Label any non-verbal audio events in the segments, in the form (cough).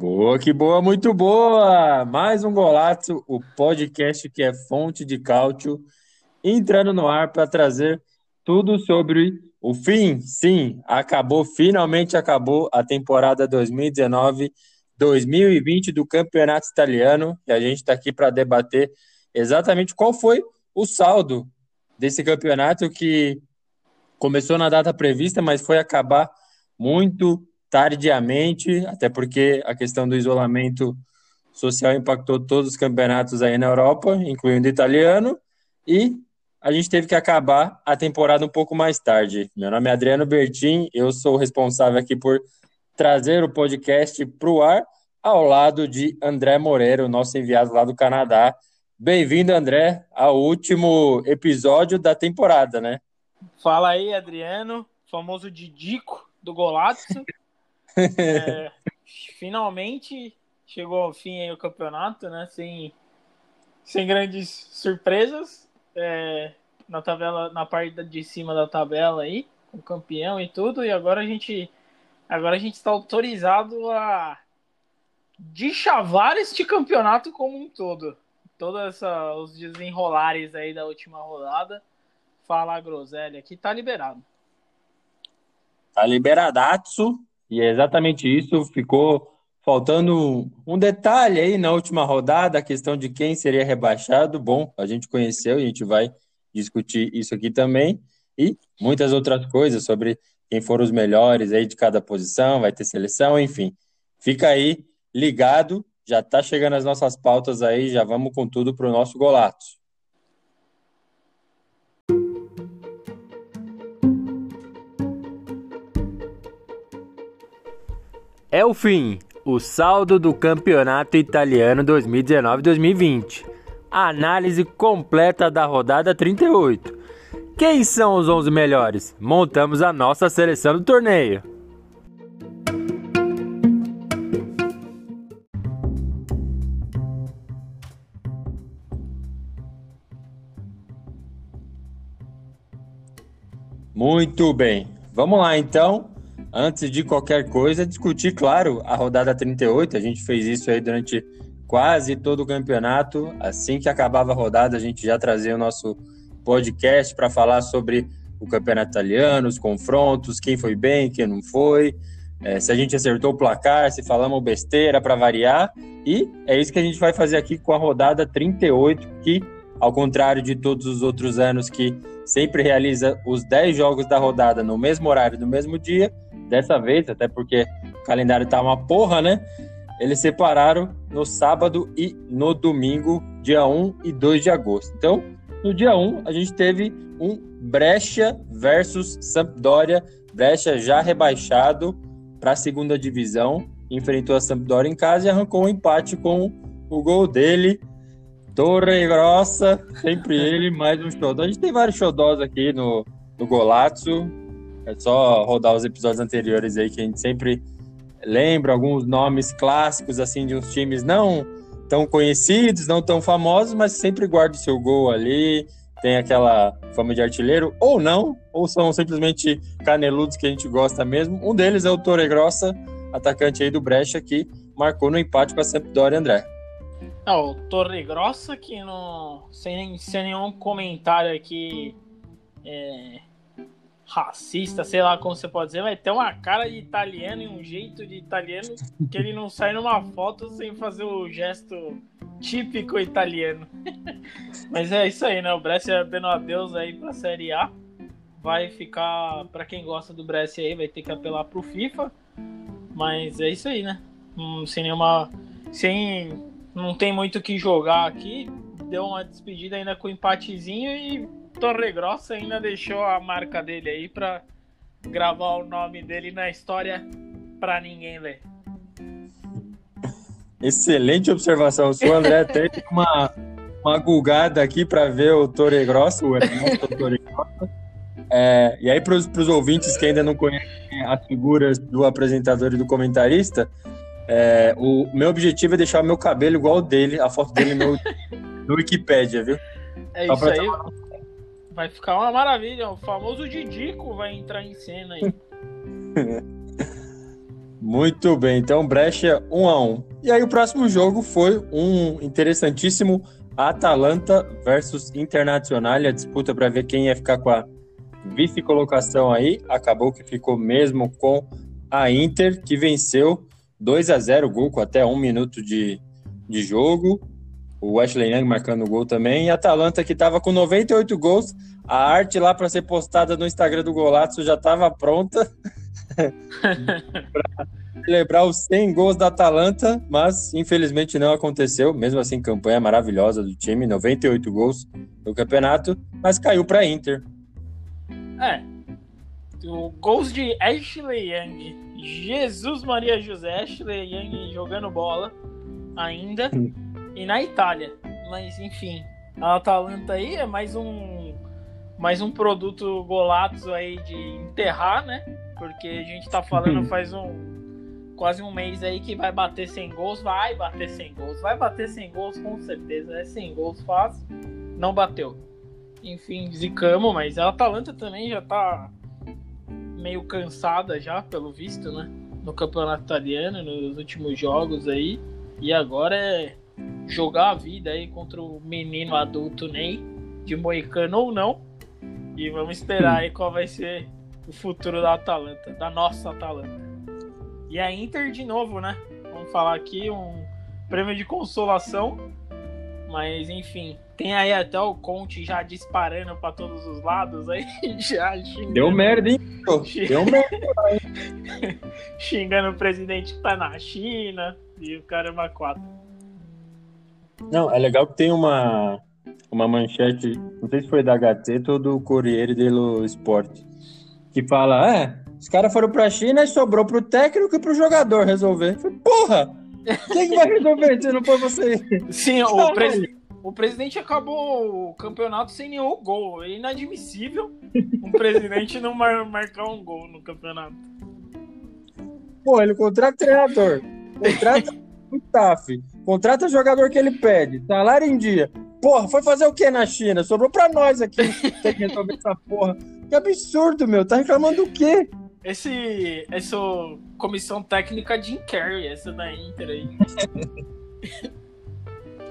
Boa, que boa, muito boa! Mais um Golaço, o podcast que é fonte de cálcio, entrando no ar para trazer tudo sobre o fim. Sim, acabou, finalmente acabou a temporada 2019-2020 do Campeonato Italiano e a gente está aqui para debater exatamente qual foi o saldo desse campeonato que começou na data prevista, mas foi acabar muito tardiamente, até porque a questão do isolamento social impactou todos os campeonatos aí na Europa, incluindo o italiano, e a gente teve que acabar a temporada um pouco mais tarde. Meu nome é Adriano Bertin, eu sou o responsável aqui por trazer o podcast para o ar, ao lado de André Moreira, nosso enviado lá do Canadá. Bem-vindo, André, ao último episódio da temporada, né? Fala aí, Adriano, famoso Didico do Golazzo. É, finalmente chegou ao fim o campeonato, né? Sem, sem grandes surpresas. É, na tabela, na parte de cima da tabela aí, o campeão e tudo, e agora a gente agora a gente está autorizado a deschavar este campeonato como um todo. Todos os desenrolares aí da última rodada. Fala a groselha aqui, tá liberado. Tá liberadaço. E é exatamente isso. Ficou faltando um detalhe aí na última rodada, a questão de quem seria rebaixado. Bom, a gente conheceu e a gente vai discutir isso aqui também. E muitas outras coisas sobre quem foram os melhores aí de cada posição, vai ter seleção, enfim. Fica aí ligado, já tá chegando as nossas pautas aí, já vamos com tudo para o nosso golato. É o fim, o saldo do Campeonato Italiano 2019-2020. Análise completa da rodada 38. Quem são os 11 melhores? Montamos a nossa seleção do torneio. Muito bem. Vamos lá então antes de qualquer coisa, discutir, claro, a rodada 38. A gente fez isso aí durante quase todo o campeonato. Assim que acabava a rodada, a gente já trazia o nosso podcast para falar sobre o campeonato italiano, os confrontos, quem foi bem, quem não foi, é, se a gente acertou o placar, se falamos besteira para variar. E é isso que a gente vai fazer aqui com a rodada 38, que, ao contrário de todos os outros anos que sempre realiza os 10 jogos da rodada no mesmo horário, no mesmo dia, dessa vez, até porque o calendário tá uma porra, né? Eles separaram no sábado e no domingo, dia 1 e 2 de agosto. Então, no dia 1, a gente teve um Brecha versus Sampdoria. Brecha já rebaixado para a segunda divisão, enfrentou a Sampdoria em casa e arrancou um empate com o gol dele. Torre Grossa, sempre ele, mais um xodó. A gente tem vários xodós aqui no, no Golazzo. É só rodar os episódios anteriores aí que a gente sempre lembra alguns nomes clássicos assim de uns times não tão conhecidos, não tão famosos, mas sempre guarda o seu gol ali, tem aquela fama de artilheiro ou não, ou são simplesmente caneludos que a gente gosta mesmo. Um deles é o Torre Grossa, atacante aí do Brecha que marcou no empate com a Sampdoria, André. Não, o Torre Grossa que não sem, sem nenhum comentário aqui é, racista, sei lá como você pode dizer, mas tem uma cara de italiano e um jeito de italiano que ele não sai numa foto sem fazer o gesto típico italiano. (laughs) mas é isso aí, né? O Brescia dando adeus aí pra Série A. Vai ficar, para quem gosta do Brescia aí, vai ter que apelar pro FIFA. Mas é isso aí, né? Hum, sem nenhuma. Sem. Não tem muito o que jogar aqui. Deu uma despedida ainda com um empatezinho e Torre Grossa ainda deixou a marca dele aí para gravar o nome dele na história pra ninguém ler. Excelente observação sua, André. (laughs) Até tem uma, uma gulgada aqui para ver o Torre Grosso, o Ernesto Torre Grosso. É, e aí, para os ouvintes que ainda não conhecem as figuras do apresentador e do comentarista, é, o meu objetivo é deixar o meu cabelo igual ao dele, a foto dele no, no Wikipedia, viu? É Só isso aí. Ter... Vai ficar uma maravilha. O famoso Didico vai entrar em cena aí. (laughs) Muito bem, então brecha 1 um a 1 um. E aí o próximo jogo foi um interessantíssimo Atalanta versus Internacional, a disputa para ver quem ia ficar com a vice-colocação aí. Acabou que ficou mesmo com a Inter, que venceu 2 a 0 gol com até um minuto de, de jogo. O Ashley Young marcando o gol também. E a Atalanta, que estava com 98 gols. A arte lá para ser postada no Instagram do Golazzo já estava pronta. (laughs) para celebrar os 100 gols da Atalanta, mas infelizmente não aconteceu. Mesmo assim, campanha maravilhosa do time, 98 gols no campeonato, mas caiu para Inter. É. O gols de Ashley Young. Jesus Maria José, Ashley Young jogando bola ainda. e na Itália. Mas enfim, a Atalanta aí é mais um mais um produto golato aí de enterrar, né? Porque a gente tá falando faz um quase um mês aí que vai bater 100 gols, vai bater 100 gols, vai bater 100 gols com certeza, é 100 gols fácil, não bateu. Enfim, zicamos, mas a Atalanta também já tá meio cansada já, pelo visto, né? No campeonato italiano, nos últimos jogos aí. E agora é jogar a vida aí contra o menino adulto Ney, de Moicano ou não. E vamos esperar aí qual vai ser o futuro da Atalanta, da nossa Atalanta. E a Inter de novo, né? Vamos falar aqui um prêmio de consolação. Mas enfim, tem aí até o Conte já disparando para todos os lados aí, (laughs) já xingando. Deu merda, hein? Deu (laughs) merda. xingando o presidente que tá na China e o caramba quatro. Não, é legal que tem uma uma manchete, não sei se foi da Gazeta ou do Corriere dello Sport, que fala, é, os caras foram pra China e sobrou pro técnico e pro jogador resolver. Falei, porra! Quem vai resolver se não for você? Sim, o, presi o presidente acabou o campeonato sem nenhum gol. É inadmissível um presidente não mar marcar um gol no campeonato. Pô, ele contrata treinador, contrata o staff, contrata jogador que ele pede, salário em dia. Porra, foi fazer o que na China? Sobrou pra nós aqui. Tem que resolver essa porra. Que absurdo, meu. Tá reclamando do quê? Esse, essa comissão técnica Jim Carrey, essa da Inter aí. (laughs)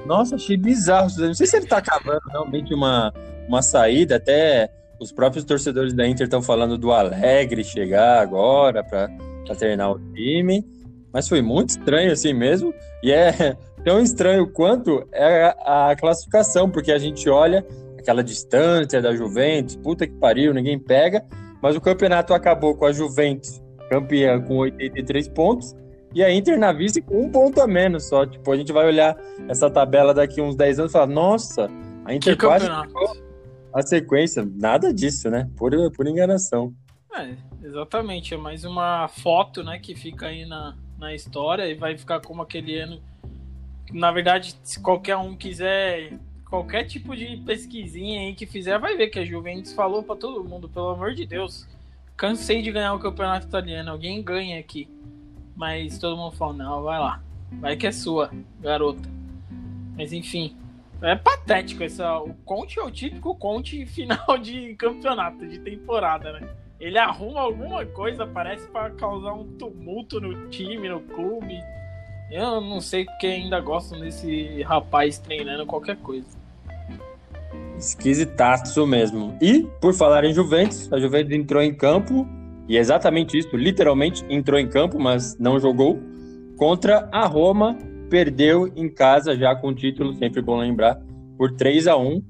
Nossa, achei bizarro. Não sei se ele tá cavando realmente uma, uma saída. Até os próprios torcedores da Inter estão falando do Alegre chegar agora para treinar o time. Mas foi muito estranho assim mesmo. E é (laughs) tão estranho quanto é a classificação, porque a gente olha aquela distância da Juventus, puta que pariu, ninguém pega. Mas o campeonato acabou com a Juventus campeã com 83 pontos e a Inter na vice com um ponto a menos só. Tipo, a gente vai olhar essa tabela daqui uns 10 anos e falar, nossa, a Inter quase a sequência. Nada disso, né? Por, por enganação. É, exatamente. É mais uma foto, né, que fica aí na, na história e vai ficar como aquele ano. Na verdade, se qualquer um quiser qualquer tipo de pesquisinha aí que fizer, vai ver que a Juventus falou para todo mundo, pelo amor de Deus. Cansei de ganhar o campeonato italiano, alguém ganha aqui. Mas todo mundo fala, não, vai lá. Vai que é sua, garota. Mas enfim, é patético essa. O Conte é o típico Conte (laughs) final de campeonato, de temporada, né? Ele arruma alguma coisa, parece para causar um tumulto no time, no clube. Eu não sei porque ainda gostam desse rapaz treinando qualquer coisa. Esquisitaço mesmo. E, por falar em Juventus, a Juventus entrou em campo, e é exatamente isso, literalmente entrou em campo, mas não jogou, contra a Roma, perdeu em casa já com o título, sempre bom lembrar, por 3 a 1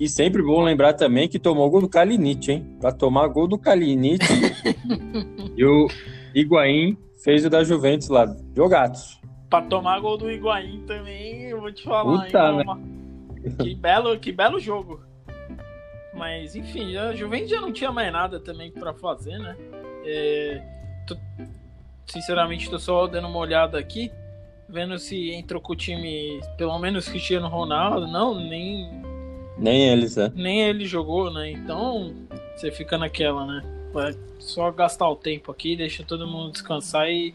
E sempre bom lembrar também que tomou gol do Kalinic, hein? Pra tomar gol do Kalinic. (laughs) e o Higuaín fez o da Juventus lá. Jogatos. Pra tomar gol do Higuaín também, eu vou te falar, Puta, hein, né? Que, (laughs) belo, que belo jogo. Mas, enfim, a Juventus já não tinha mais nada também para fazer, né? É, tô, sinceramente, tô só dando uma olhada aqui, vendo se entrou com o time, pelo menos Cristiano Ronaldo. Não, nem. Nem eles, né? Nem ele jogou, né? Então, você fica naquela, né? Vai só gastar o tempo aqui, deixa todo mundo descansar e.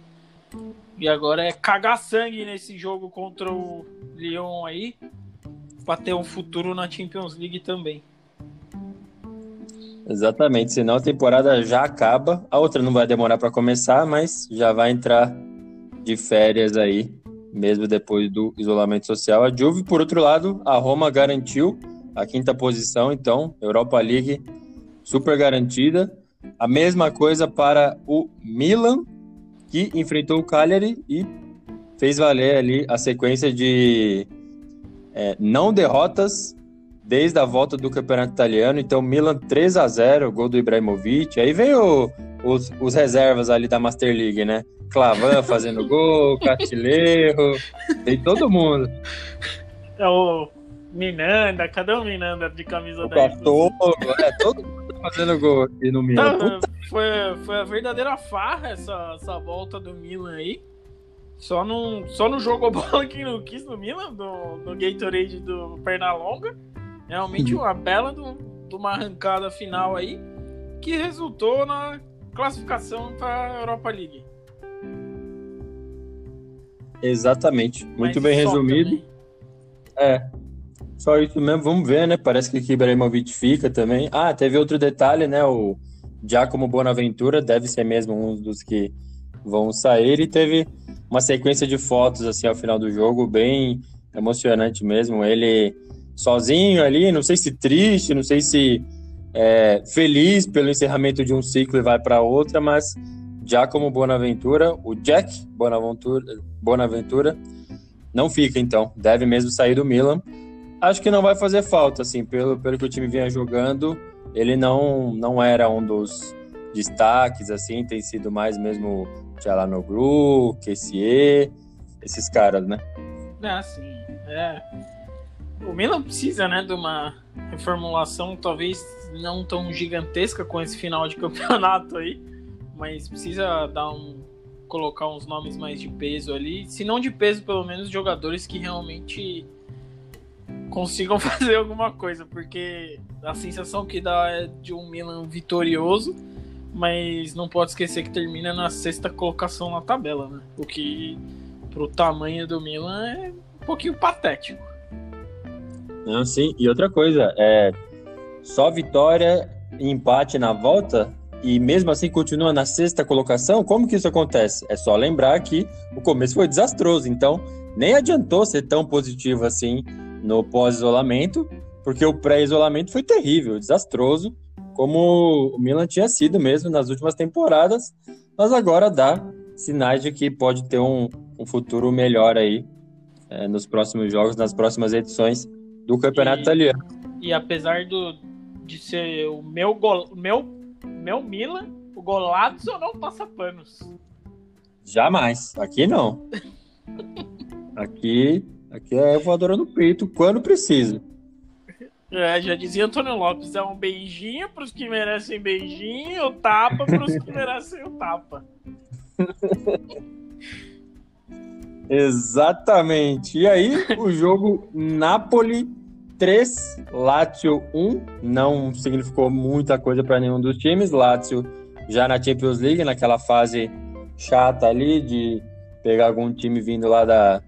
E agora é cagar sangue nesse jogo contra o Lyon aí, pra ter um futuro na Champions League também. Exatamente, senão a temporada já acaba. A outra não vai demorar para começar, mas já vai entrar de férias aí, mesmo depois do isolamento social. A Juve, por outro lado, a Roma garantiu a quinta posição, então, Europa League super garantida. A mesma coisa para o Milan, que enfrentou o Cagliari e fez valer ali a sequência de é, não derrotas desde a volta do campeonato italiano. Então, Milan 3 a 0 gol do Ibrahimovic. Aí veio os, os reservas ali da Master League, né? Clavan (laughs) fazendo gol, Castilheiro, veio todo mundo. É o Minanda, cadê o Minanda de camisa o 10? Castoro, é, todo mundo fazendo gol aqui no Milan. Não, foi, foi a verdadeira farra essa, essa volta do Milan aí. Só não, só não jogou (laughs) bola quem não quis no Milan, do, do Gatorade do Pernalonga. Realmente uma bela de uma arrancada final aí que resultou na classificação para a Europa League. Exatamente, muito Mas bem resumido. Também. É, só isso mesmo, vamos ver, né? Parece que o Ibrahimovic fica também. Ah, teve outro detalhe, né? O Giacomo Bonaventura deve ser mesmo um dos que vão sair e teve uma sequência de fotos assim ao final do jogo bem emocionante mesmo. Ele sozinho ali, não sei se triste, não sei se é, feliz pelo encerramento de um ciclo e vai para outra, mas já como Bonaventura, o Jack Bonaventura, Bonaventura não fica então, deve mesmo sair do Milan. Acho que não vai fazer falta, assim, pelo, pelo que o time vinha jogando, ele não, não era um dos destaques, assim, tem sido mais mesmo Tchalanoglu, Kessie, esses caras, né? Ah, sim, é o Milan precisa, né, de uma reformulação talvez não tão gigantesca com esse final de (laughs) campeonato aí, mas precisa dar um colocar uns nomes mais de peso ali, se não de peso, pelo menos jogadores que realmente consigam (laughs) fazer alguma coisa, porque a sensação que dá é de um Milan vitorioso, mas não pode esquecer que termina na sexta colocação na tabela, né? O que pro tamanho do Milan é um pouquinho patético. Não, sim. E outra coisa, é só vitória e empate na volta e mesmo assim continua na sexta colocação. Como que isso acontece? É só lembrar que o começo foi desastroso, então nem adiantou ser tão positivo assim no pós-isolamento, porque o pré-isolamento foi terrível, desastroso, como o Milan tinha sido mesmo nas últimas temporadas, mas agora dá sinais de que pode ter um, um futuro melhor aí é, nos próximos jogos, nas próximas edições do campeonato e, italiano. E apesar do, de ser o meu gol, meu, meu Milan, o Golazzo não passa panos. Jamais. Aqui não. (laughs) aqui, aqui é voadora no peito quando precisa. É, já dizia Antônio Lopes, é um beijinho para os que merecem beijinho, tapa para os que merecem o tapa. (laughs) Exatamente. E aí, o jogo Napoli 3, Lazio 1. Não significou muita coisa para nenhum dos times. Lazio já na Champions League, naquela fase chata ali de pegar algum time vindo lá da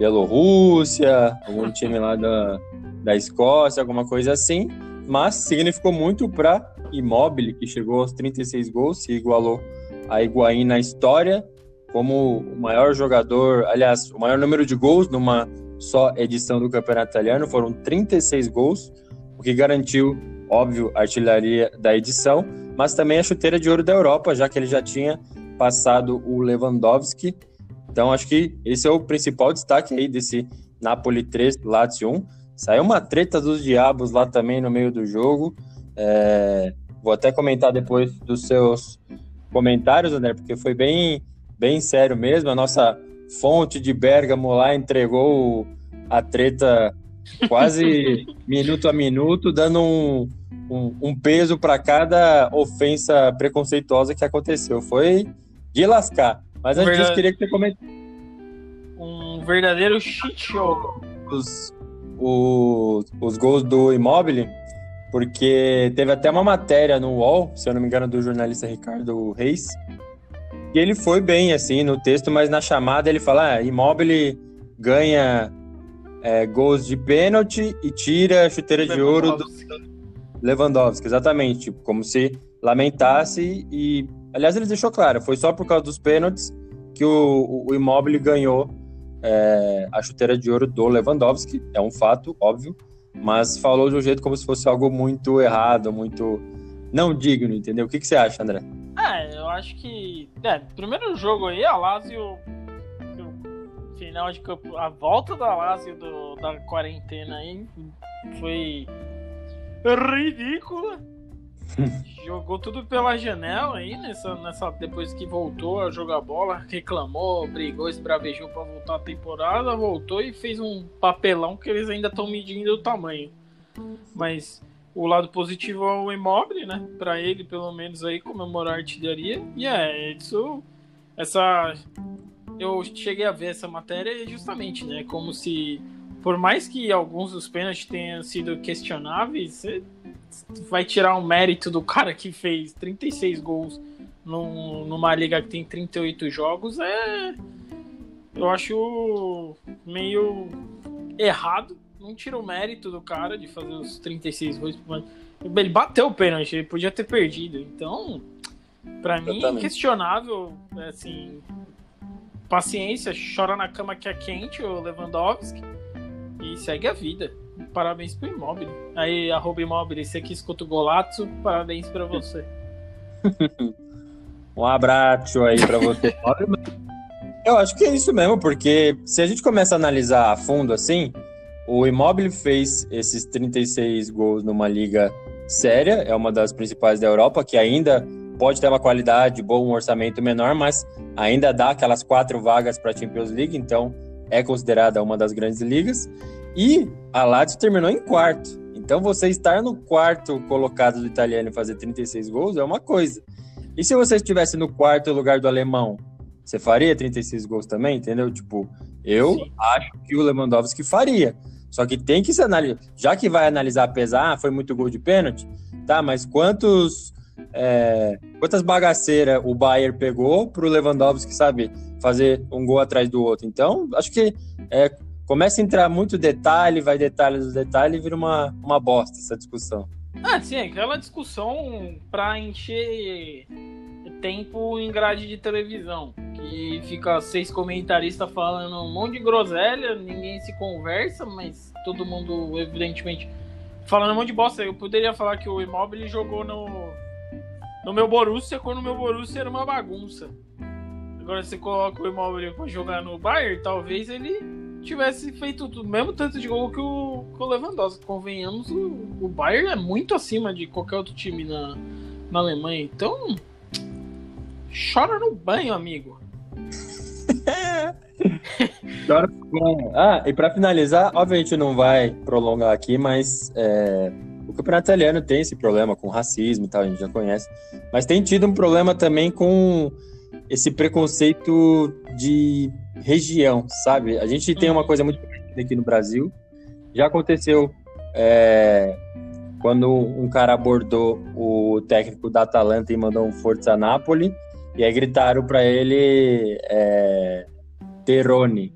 Bielorrússia, algum time lá da, da Escócia, alguma coisa assim. Mas significou muito para Immobile, que chegou aos 36 gols, se igualou a Higuaín na história como o maior jogador, aliás, o maior número de gols numa só edição do Campeonato Italiano, foram 36 gols, o que garantiu, óbvio, a artilharia da edição, mas também a chuteira de ouro da Europa, já que ele já tinha passado o Lewandowski. Então, acho que esse é o principal destaque aí desse Napoli 3, Lazio 1. Saiu uma treta dos diabos lá também no meio do jogo. É... Vou até comentar depois dos seus comentários, André, porque foi bem bem sério mesmo. A nossa fonte de Bergamo lá entregou a treta quase (laughs) minuto a minuto, dando um, um, um peso para cada ofensa preconceituosa que aconteceu. Foi de lascar. Mas antes disso, queria que você comentasse. Um verdadeiro shit show. Os, os, os gols do Immobile, porque teve até uma matéria no UOL, se eu não me engano, do jornalista Ricardo Reis, e ele foi bem, assim, no texto, mas na chamada ele fala, ah, Immobile ganha é, gols de pênalti e tira a chuteira de ouro do Lewandowski, exatamente, tipo, como se lamentasse e, aliás, ele deixou claro, foi só por causa dos pênaltis que o, o Immobile ganhou é, a chuteira de ouro do Lewandowski, é um fato, óbvio, mas falou de um jeito como se fosse algo muito errado, muito não digno, entendeu? O que, que você acha, André? É, eu acho que. É, primeiro jogo aí, a Lazio. Final de campo. A volta da Lazio da quarentena aí foi ridícula. (laughs) Jogou tudo pela janela aí, nessa, nessa, depois que voltou a jogar bola, reclamou, brigou, esbravejou para voltar a temporada, voltou e fez um papelão que eles ainda estão medindo o tamanho. Mas o lado positivo é o Immobile, né? Para ele, pelo menos aí comemorar a artilharia. E é isso, essa eu cheguei a ver essa matéria justamente, né? Como se por mais que alguns dos pênaltis tenham sido questionáveis, vai tirar o mérito do cara que fez 36 gols num, numa liga que tem 38 jogos, é. Eu acho meio errado. Não tira o mérito do cara de fazer os 36 gols. Ele bateu o pênalti, ele podia ter perdido. Então, para mim, é questionável. Assim, paciência, chora na cama que é quente o Lewandowski e segue a vida parabéns pro Imóvel. Aí, arroba Imóvel, você que escuta o Golato, parabéns pra você. (laughs) um abraço aí pra você. Eu acho que é isso mesmo, porque se a gente começa a analisar a fundo assim, o Immobile fez esses 36 gols numa liga séria, é uma das principais da Europa, que ainda pode ter uma qualidade boa, um orçamento menor, mas ainda dá aquelas quatro vagas para a Champions League, então é considerada uma das grandes ligas. E a Lazio terminou em quarto. Então você estar no quarto colocado do italiano e fazer 36 gols é uma coisa. E se você estivesse no quarto lugar do alemão, você faria 36 gols também, entendeu? Tipo, eu Sim. acho que o Lewandowski faria. Só que tem que se analisar. Já que vai analisar pesar, ah, foi muito gol de pênalti, tá? Mas quantos. É, quantas bagaceiras o Bayern pegou pro Lewandowski, sabe, fazer um gol atrás do outro? Então, acho que é, começa a entrar muito detalhe, vai detalhe dos detalhes e vira uma, uma bosta essa discussão. Ah, sim, aquela discussão pra encher tempo em grade de televisão. Que fica seis comentaristas falando um monte de groselha, ninguém se conversa, mas todo mundo, evidentemente, falando um monte de bosta. Eu poderia falar que o Immobile jogou no, no meu Borussia quando o meu Borussia era uma bagunça. Agora você coloca o Immobile pra jogar no Bayern, talvez ele tivesse feito o mesmo tanto de gol que o, que o Lewandowski. Convenhamos, o, o Bayern é muito acima de qualquer outro time na, na Alemanha. Então, chora no banho, amigo. (laughs) chora no banho. Ah, e para finalizar, obviamente não vai prolongar aqui, mas é, o campeonato italiano tem esse problema com racismo e tal, a gente já conhece. Mas tem tido um problema também com esse preconceito de região, sabe? A gente tem uma uhum. coisa muito aqui no Brasil. Já aconteceu é, quando um cara abordou o técnico da Atalanta e mandou um Forza Napoli, e aí gritaram para ele é, Terone.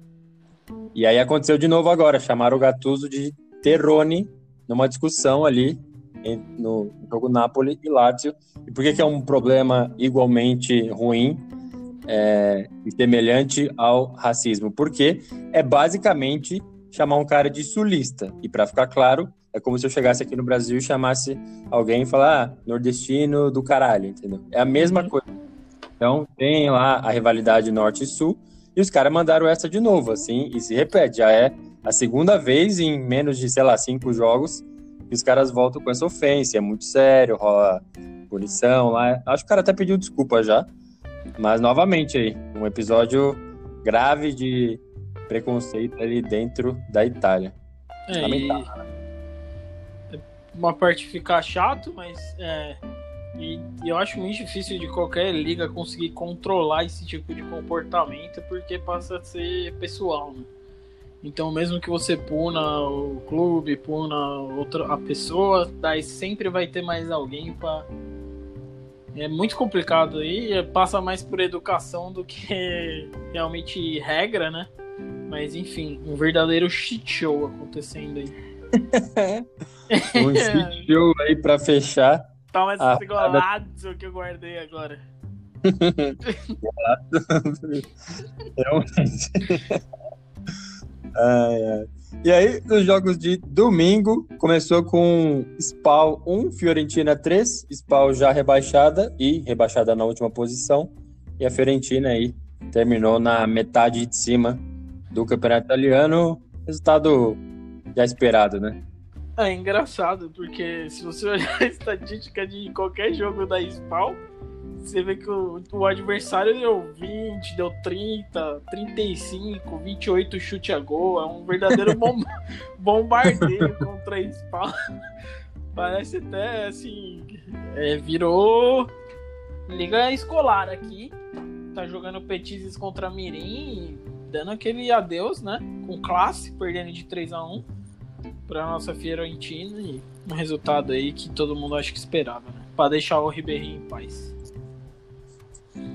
E aí aconteceu de novo agora, chamaram o Gattuso de Terone numa discussão ali no jogo Napoli e Lazio. E por que, que é um problema igualmente ruim? É, semelhante ao racismo, porque é basicamente chamar um cara de sulista. E para ficar claro, é como se eu chegasse aqui no Brasil e chamasse alguém e falar, ah, nordestino do caralho, entendeu? É a mesma uhum. coisa. Então, tem lá a rivalidade norte e sul, e os caras mandaram essa de novo, assim, e se repete. Já é a segunda vez em menos de, sei lá, cinco jogos que os caras voltam com essa ofensa. É muito sério, rola punição lá. Acho que o cara até pediu desculpa já. Mas novamente aí, um episódio grave de preconceito ali dentro da Itália. É, e... uma parte ficar chato, mas é, e, e, eu acho muito difícil de qualquer liga conseguir controlar esse tipo de comportamento, porque passa a ser pessoal, né? Então, mesmo que você puna o clube, puna outra, a pessoa, daí sempre vai ter mais alguém para. É muito complicado aí, passa mais por educação do que (laughs) realmente regra, né? Mas enfim, um verdadeiro shit show acontecendo aí. (laughs) um shit show aí para fechar. Toma esse ah, golaço que eu guardei agora. (laughs) Realmente. ai, ai. E aí, nos jogos de domingo, começou com Spal 1, Fiorentina 3, Spal já rebaixada e rebaixada na última posição. E a Fiorentina aí terminou na metade de cima do campeonato italiano. Resultado já esperado, né? É engraçado, porque se você (laughs) olhar a estatística de qualquer jogo da Spawn, você vê que o, o, adversário deu 20, deu 30, 35, 28 chute a gol. É um verdadeiro (laughs) bom, bombardeio contra a Spawn. Parece até assim. É, virou liga escolar aqui. Tá jogando petizes contra Mirim, dando aquele adeus, né? Com classe, perdendo de 3 a 1 para nossa Fiorentina e um resultado aí que todo mundo acho que esperava, né? Para deixar o Ribeirinho em paz.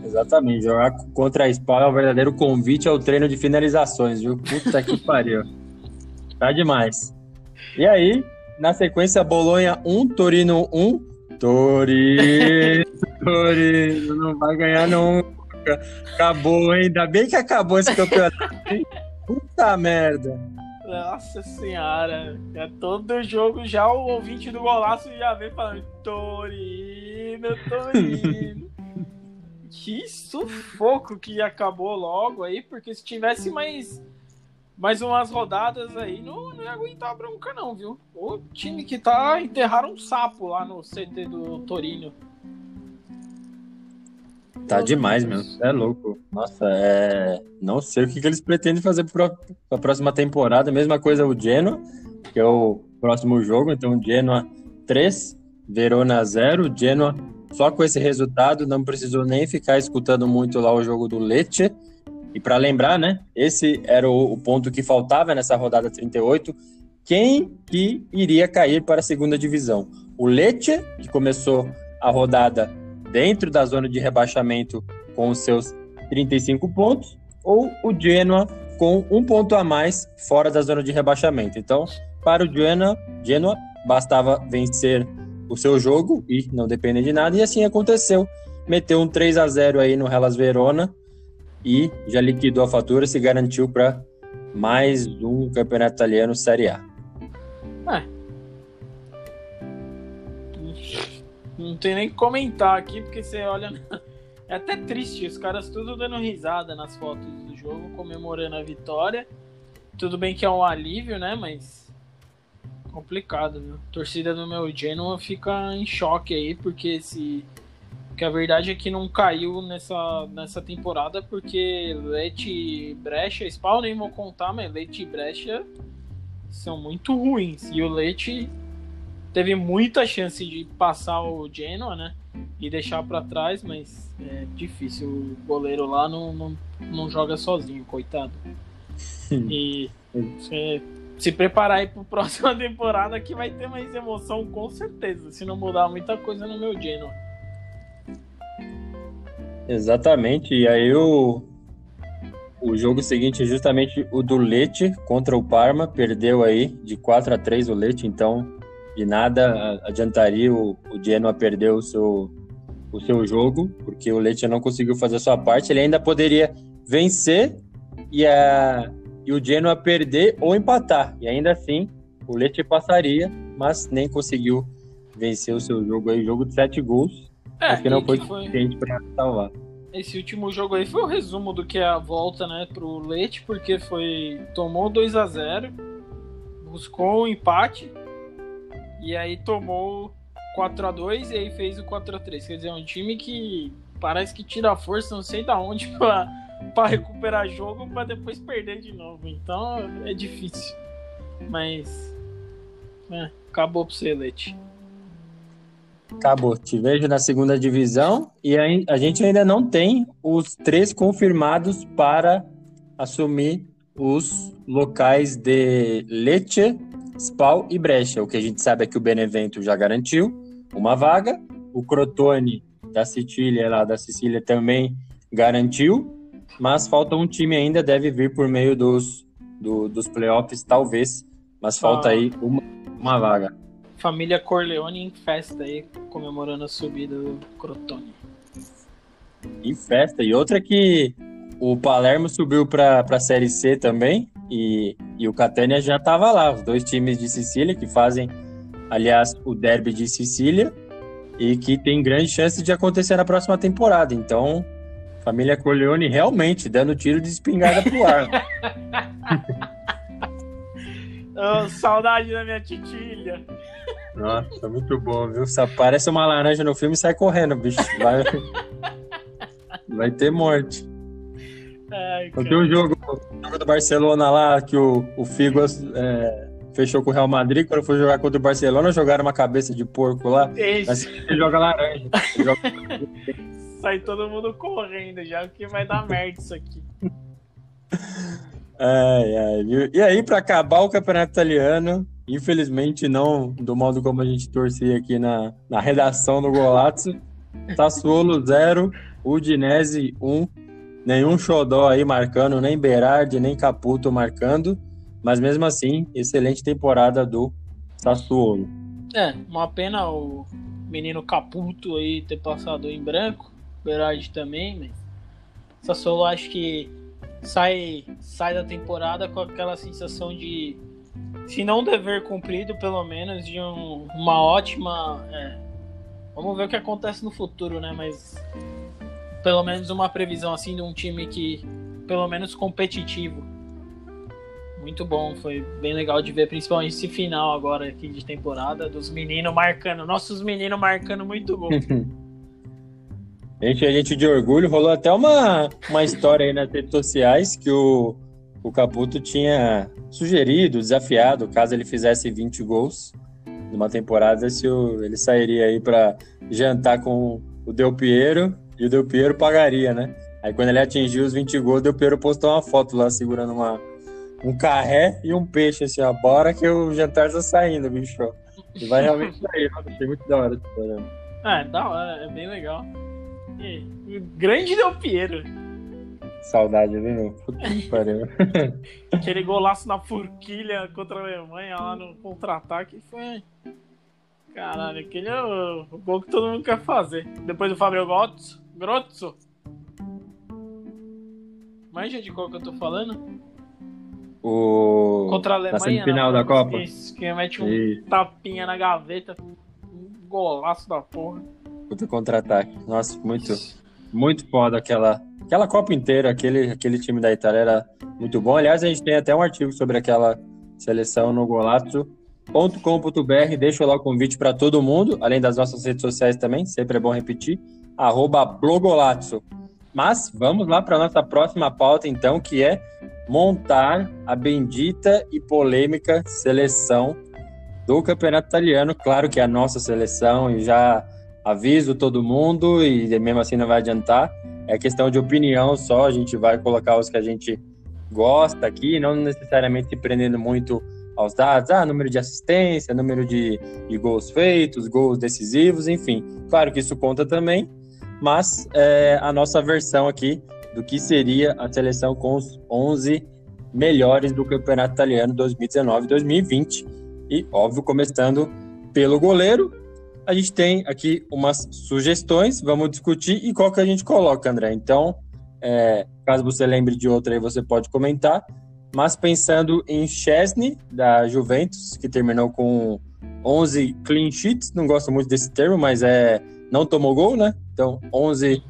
Exatamente, jogar contra a Spal é um verdadeiro convite ao treino de finalizações, viu? Puta que pariu. Tá demais. E aí, na sequência, Bolonha 1, Torino 1. Torino, (laughs) Torino, não vai ganhar nunca. Acabou, hein? Ainda bem que acabou esse campeonato. Puta merda. Nossa senhora, é todo jogo já o ouvinte do golaço já vem falando Torino, Torino. Que sufoco que acabou logo aí, porque se tivesse mais mais umas rodadas aí, não, não ia aguentar a bronca não, viu? O time que tá enterraram um sapo lá no CT do Torino. Tá demais, meu. É louco. Nossa, é. Não sei o que, que eles pretendem fazer para a próxima temporada. Mesma coisa o Genoa, que é o próximo jogo. Então, Genoa 3, Verona 0. Genoa só com esse resultado não precisou nem ficar escutando muito lá o jogo do Lecce. E para lembrar, né? Esse era o, ponto que faltava nessa rodada 38. Quem que iria cair para a segunda divisão? O Lecce, que começou a rodada dentro da zona de rebaixamento com os seus 35 pontos, ou o Genoa com um ponto a mais fora da zona de rebaixamento. Então, para o Genoa, Genoa bastava vencer o seu jogo e não depender de nada, e assim aconteceu. Meteu um 3 a 0 aí no Hellas Verona e já liquidou a fatura, se garantiu para mais um campeonato italiano Série A. É, Não tem nem que comentar aqui, porque você olha. (laughs) É até triste, os caras tudo dando risada nas fotos do jogo, comemorando a vitória. Tudo bem que é um alívio, né? Mas. Complicado, viu? A torcida do meu Genoa fica em choque aí, porque se. Porque a verdade é que não caiu nessa, nessa temporada, porque Leite e Brecha, Spawn nem vou contar, mas Leite e Brecha são muito ruins. E o Leite teve muita chance de passar o Genoa, né? E deixar para trás, mas é difícil. O goleiro lá não, não, não joga sozinho, coitado. E você se preparar aí para a próxima (laughs) temporada que vai ter mais emoção com certeza, se não mudar muita coisa no meu Genoa. Exatamente, e aí o, o jogo seguinte é justamente o do Leite contra o Parma, perdeu aí de 4 a 3 o Leite, então de nada adiantaria o, o Genoa perder o seu, o seu jogo, porque o Leite não conseguiu fazer a sua parte. Ele ainda poderia vencer e, a, e o Genoa perder ou empatar. E ainda assim, o Leite passaria, mas nem conseguiu vencer o seu jogo aí, jogo de sete gols. É, acho que não foi suficiente para salvar. Esse último jogo aí foi o resumo do que é a volta, né, pro Leite, porque foi tomou 2 a 0, buscou o um empate e aí tomou 4 a 2 e aí fez o 4 a 3 Quer dizer, é um time que parece que tira força, não sei da onde, (laughs) pra, pra recuperar jogo pra depois perder de novo. Então é difícil. Mas. É, Acabou pro você, Leite. Acabou. Te vejo na segunda divisão e a gente ainda não tem os três confirmados para assumir os locais de Lecce, Spal e Brecha. O que a gente sabe é que o Benevento já garantiu uma vaga, o Crotone da Sicília lá da Sicília também garantiu, mas falta um time ainda, deve vir por meio dos, do, dos playoffs, talvez, mas falta ah. aí uma, uma vaga. Família Corleone em festa aí, comemorando a subida do Crotone. Em festa. E outra que o Palermo subiu para a Série C também e, e o Catania já estava lá. Os dois times de Sicília que fazem, aliás, o derby de Sicília e que tem grande chance de acontecer na próxima temporada. Então, família Corleone realmente dando tiro de espingarda pro ar. (laughs) oh, saudade da minha titilha. Nossa, muito bom, viu? Se aparece uma laranja no filme, sai correndo, bicho. Vai, (laughs) vai ter morte. Ai, Tem um jogo, um jogo do Barcelona lá que o, o Figo é, fechou com o Real Madrid. Quando foi jogar contra o Barcelona, jogaram uma cabeça de porco lá. Mas ele joga laranja. Ele joga... (laughs) Sai todo mundo correndo já, porque vai dar merda isso aqui. Ai, ai, E aí, para acabar o campeonato italiano, infelizmente não do modo como a gente torcia aqui na, na redação do Golazzo, Sassuolo 0, Udinese 1, nenhum xodó aí marcando, nem Berardi, nem Caputo marcando, mas mesmo assim, excelente temporada do Sassuolo. É, uma pena o menino Caputo aí ter passado em branco, Berardi também, mas Sassuolo acho que sai, sai da temporada com aquela sensação de, se não dever cumprido, pelo menos de um, uma ótima. É, vamos ver o que acontece no futuro, né? Mas pelo menos uma previsão assim de um time que, pelo menos competitivo. Muito bom, foi bem legal de ver, principalmente esse final agora aqui de temporada, dos meninos marcando, nossos meninos marcando muito gol. (laughs) Gente, a gente de orgulho, rolou até uma, uma história aí nas redes sociais que o, o Caputo tinha sugerido, desafiado, caso ele fizesse 20 gols numa temporada, se o, ele sairia aí para jantar com o Del Piero e o Del Piero pagaria, né? Aí quando ele atingiu os 20 gols, o Del Piero postou uma foto lá segurando uma, um carré e um peixe, assim, ó. Bora que o jantar tá saindo, bicho. E vai realmente sair, achei muito da hora. É, da hora, é bem legal. E, grande Del Piero. Saudade, viu? Puta que (laughs) pariu. Aquele golaço na forquilha contra a Alemanha lá no contra-ataque foi. Caralho, aquele é o, o gol que todo mundo quer fazer. Depois do Fabio Grotzo. Grotzo. Manja de qual que eu tô falando? O... Contra a Alemanha. Na semifinal da Copa. Isso, que mete um e... tapinha na gaveta. Um golaço da porra. Puta contra-ataque. Nossa, muito, muito foda aquela, aquela Copa inteira. Aquele, aquele time da Itália era muito bom. Aliás, a gente tem até um artigo sobre aquela seleção no golato.com.br. Deixa lá o convite para todo mundo, além das nossas redes sociais também. Sempre é bom repetir. Arroba Blogolazzo. Mas vamos lá para nossa próxima pauta, então, que é montar a bendita e polêmica seleção do campeonato italiano. Claro que é a nossa seleção e já aviso todo mundo e mesmo assim não vai adiantar. É questão de opinião só, a gente vai colocar os que a gente gosta aqui, não necessariamente se prendendo muito aos dados, ah, número de assistência, número de, de gols feitos, gols decisivos, enfim. Claro que isso conta também, mas é a nossa versão aqui do que seria a seleção com os 11 melhores do Campeonato Italiano 2019-2020. E, óbvio, começando pelo goleiro, a gente tem aqui umas sugestões, vamos discutir e qual que a gente coloca, André. Então, é, caso você lembre de outra aí, você pode comentar. Mas pensando em Chesney, da Juventus, que terminou com 11 clean sheets, não gosto muito desse termo, mas é não tomou gol, né? Então, 11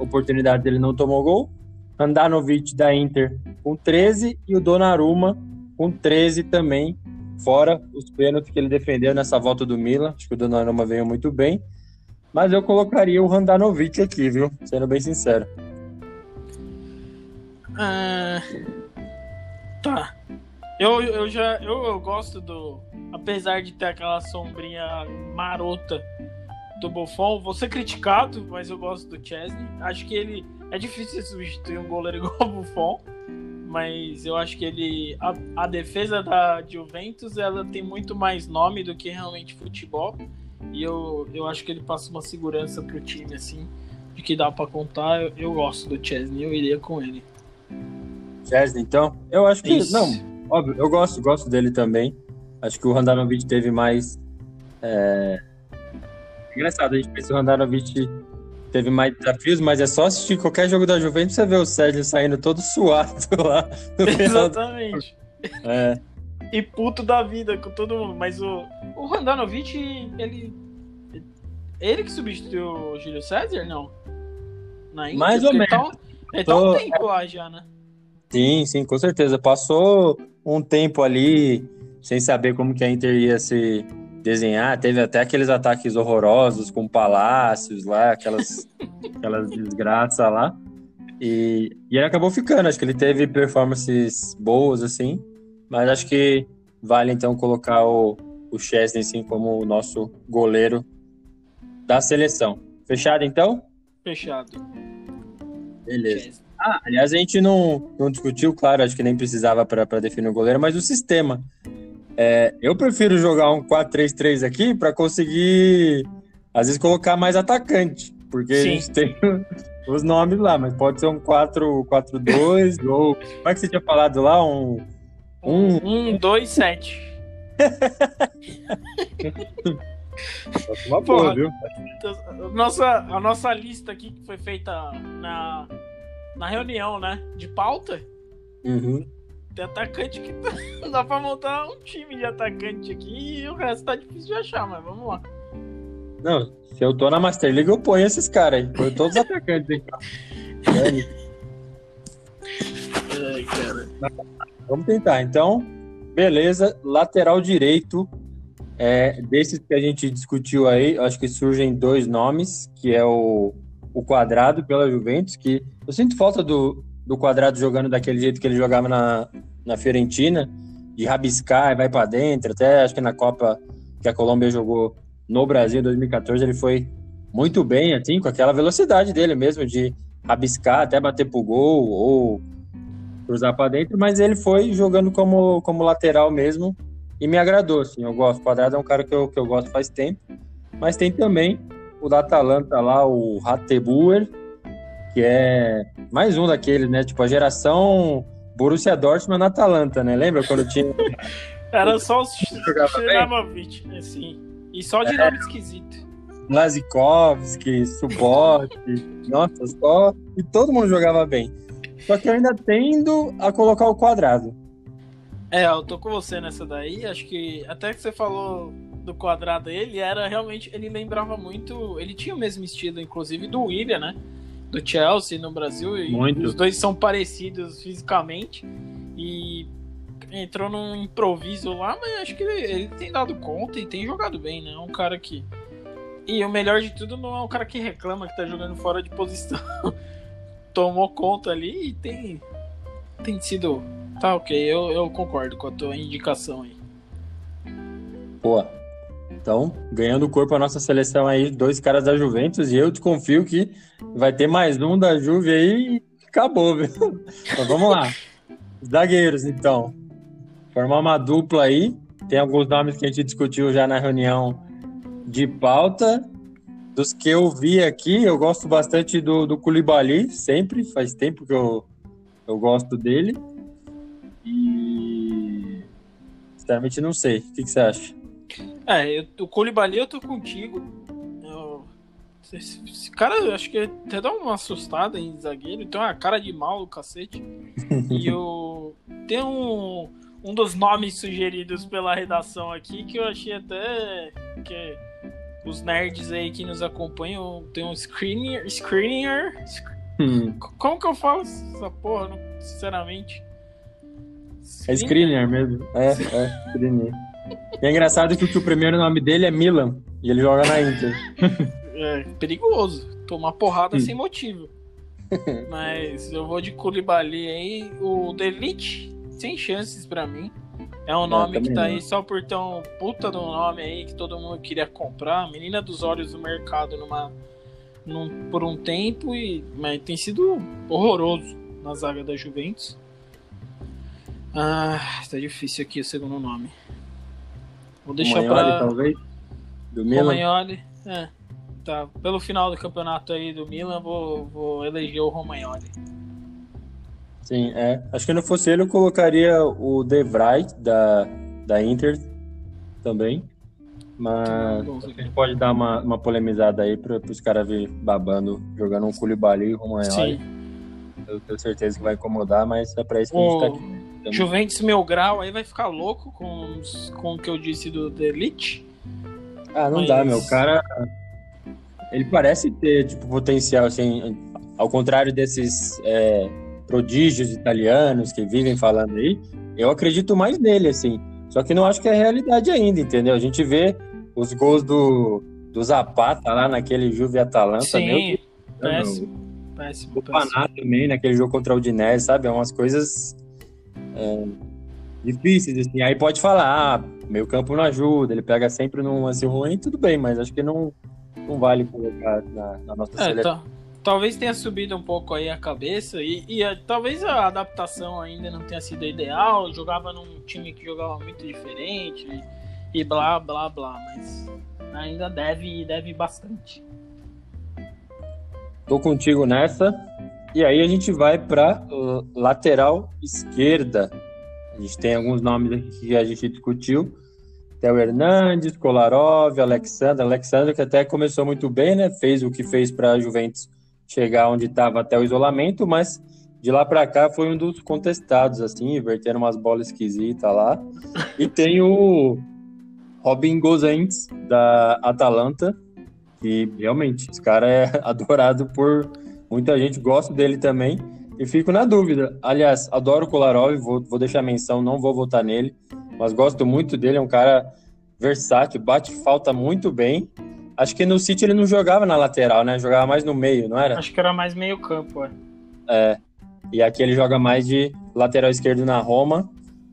oportunidades ele não tomou gol. Andanovic da Inter com 13 e o Donnarumma com 13 também Fora os pênaltis que ele defendeu nessa volta do Milan. Acho que o Donnarumma veio muito bem. Mas eu colocaria o Randanovic aqui, viu? Sendo bem sincero. Ah, tá. Eu, eu já eu, eu gosto do. Apesar de ter aquela sombrinha marota do Buffon, vou ser criticado, mas eu gosto do Chesney. Acho que ele. É difícil substituir um goleiro (laughs) igual o Buffon, mas eu acho que ele. A, a defesa da Juventus ela tem muito mais nome do que realmente futebol. E eu, eu acho que ele passa uma segurança pro time, assim, de que dá para contar. Eu, eu, gosto do Chesney, eu iria com ele. Chesney, então? Eu acho que. Isso. Não, óbvio, eu gosto, gosto dele também. Acho que o Randanovic teve mais. É... Engraçado, a gente pensa o Randanovic teve mais desafios, mas é só assistir qualquer jogo da Juventus você vê o Sérgio saindo todo (laughs) suado lá. Exatamente. É. E puto da vida com todo mundo. Mas o, o Randanovic, ele. Ele que substituiu o Júlio César, não? Na Inter, Mais ou menos. Ele tá, ele tá um tempo lá já, né? Sim, sim, com certeza. Passou um tempo ali sem saber como que a Inter ia se desenhar. Teve até aqueles ataques horrorosos com palácios lá, aquelas, (laughs) aquelas desgraças lá. E, e ele acabou ficando. Acho que ele teve performances boas, assim. Mas acho que vale então colocar o, o Chesney assim, como o nosso goleiro da seleção. Fechado então? Fechado. Beleza. Ah, aliás, a gente não, não discutiu, claro, acho que nem precisava para definir o goleiro, mas o sistema. É, eu prefiro jogar um 4-3-3 aqui para conseguir, às vezes, colocar mais atacante, porque Sim. a gente tem (laughs) os nomes lá, mas pode ser um 4-4-2 (laughs) ou. Como é que você tinha falado lá? Um um, um dois, sete. uma boa, viu? Nossa, a nossa lista aqui que foi feita na, na reunião, né? De pauta. Uhum. Tem atacante que tá, (laughs) dá pra montar um time de atacante aqui e o resto tá difícil de achar, mas vamos lá. Não, se eu tô na Master League, eu ponho esses caras aí. Ponho todos os atacantes aí. Ai, cara. Vamos tentar. Então, beleza. Lateral direito. É, desses que a gente discutiu aí, acho que surgem dois nomes, que é o, o Quadrado pela Juventus, que eu sinto falta do, do Quadrado jogando daquele jeito que ele jogava na, na Fiorentina, de rabiscar e vai para dentro. Até acho que na Copa que a Colômbia jogou no Brasil em 2014, ele foi muito bem, assim, com aquela velocidade dele mesmo, de rabiscar até bater pro gol, ou cruzar para dentro, mas ele foi jogando como, como lateral mesmo e me agradou, assim, eu gosto. O Quadrado é um cara que eu, que eu gosto faz tempo, mas tem também o da Atalanta lá, o Rattebuer, que é mais um daqueles, né, tipo a geração Borussia Dortmund na Atalanta, né, lembra quando tinha... (laughs) Era só os Shiramovic, assim, e só de é. nome esquisito. Blazikowski, Subot, nossa, só... E todo mundo jogava bem. Só que eu ainda tendo a colocar o quadrado. É, eu tô com você nessa daí. Acho que até que você falou do quadrado, ele era realmente. Ele lembrava muito. Ele tinha o mesmo estilo, inclusive, do William, né? Do Chelsea no Brasil. Muito. os dois são parecidos fisicamente. E entrou num improviso lá, mas acho que ele, ele tem dado conta e tem jogado bem, né? É um cara que. E o melhor de tudo não é um cara que reclama que tá jogando fora de posição. (laughs) tomou conta ali e tem, tem sido. Tá ok, eu, eu concordo com a tua indicação aí. Boa. Então, ganhando corpo a nossa seleção aí, dois caras da Juventus, e eu te confio que vai ter mais um da Juve aí e acabou, viu? (laughs) Então vamos lá. Zagueiros, então. Formar uma dupla aí. Tem alguns nomes que a gente discutiu já na reunião de pauta. Dos que eu vi aqui, eu gosto bastante do, do Koulibaly, sempre, faz tempo que eu, eu gosto dele. E. Sinceramente, não sei. O que, que você acha? É, eu, o Koulibaly eu tô contigo. Eu, esse, esse, cara, eu acho que até dá uma assustada em zagueiro. Tem uma cara de mal do cacete. e eu. (laughs) Tem um, um dos nomes sugeridos pela redação aqui que eu achei até. que os nerds aí que nos acompanham tem um screener. screener hum. Como que eu falo essa porra, sinceramente? É screener mesmo. É, é, screener. E é engraçado que o primeiro nome dele é Milan e ele joga na Inter. É perigoso. Tomar porrada hum. sem motivo. Mas eu vou de Koulibaly aí. O Delete, sem chances para mim. É um nome que tá também aí não. só por ter um puta do nome aí que todo mundo queria comprar. Menina dos olhos do mercado numa, num, por um tempo, e, mas tem sido horroroso na zaga da Juventus. Ah, tá difícil aqui o segundo nome. Vou deixar pra. talvez? Do Milan? Romagnoli. É. Tá. Pelo final do campeonato aí do Milan, vou, vou eleger o Romagnoli. Sim, é. Acho que não fosse ele, eu colocaria o De Vrij da, da Inter também. Mas Bons a gente pode dar uma, uma polemizada aí para os caras vir babando, jogando um Koulibaly e Romagnoli. Sim. Eu tenho certeza que vai incomodar, mas é para isso que a gente tá O aqui. Também. Juventus Mil Grau aí vai ficar louco com, com o que eu disse do The Elite. Ah, não Mas- dá, meu. O cara. Ele parece ter, tipo, potencial, assim. Ao contrário desses é, prodígios italianos que vivem falando aí, eu acredito mais nele, assim. Só que não acho que é realidade ainda, entendeu? A gente vê os gols do, do Zapata lá naquele Juve Atalanta, meu Sim, Deus. do céu, péssimo. Péssimo, O. Paná também, naquele jogo contra o Udinese, sabe? É umas coisas é, difíceis, assim. Aí pode falar, ah, meio campo não ajuda, ele pega sempre num lance ruim, tudo bem, mas acho que não, não vale colocar na, na nossa É, seleção. tá. Talvez tenha subido um pouco aí a cabeça e, e, eh, talvez a adaptação ainda não tenha sido ideal. Jogava num time que jogava muito diferente e, e blá blá blá, mas ainda deve deve bastante. Tô contigo nessa. E aí a gente vai para lateral esquerda. A gente tem alguns nomes aqui que a gente discutiu. Theo Hernandes, Kolarov, Alexandre. Alexandre que até começou muito bem, né? Fez o que fez para a Juventus chegar onde estava até o isolamento, mas de lá para cá foi um dos contestados, assim, invertendo umas bolas esquisitas lá. E tem o Robin Gosens, da Atalanta, que realmente, esse cara é (laughs) adorado por muita gente, gosto dele também. E fico na dúvida. Aliás, adoro o Kolarov, vou, vou deixar menção, não vou votar nele, mas gosto muito dele, é um cara versátil, bate falta muito bem. Acho que no City ele não jogava na lateral, né? Jogava mais no meio, não era? Acho que era mais meio campo, é. É. E aqui ele joga mais de lateral esquerdo na Roma.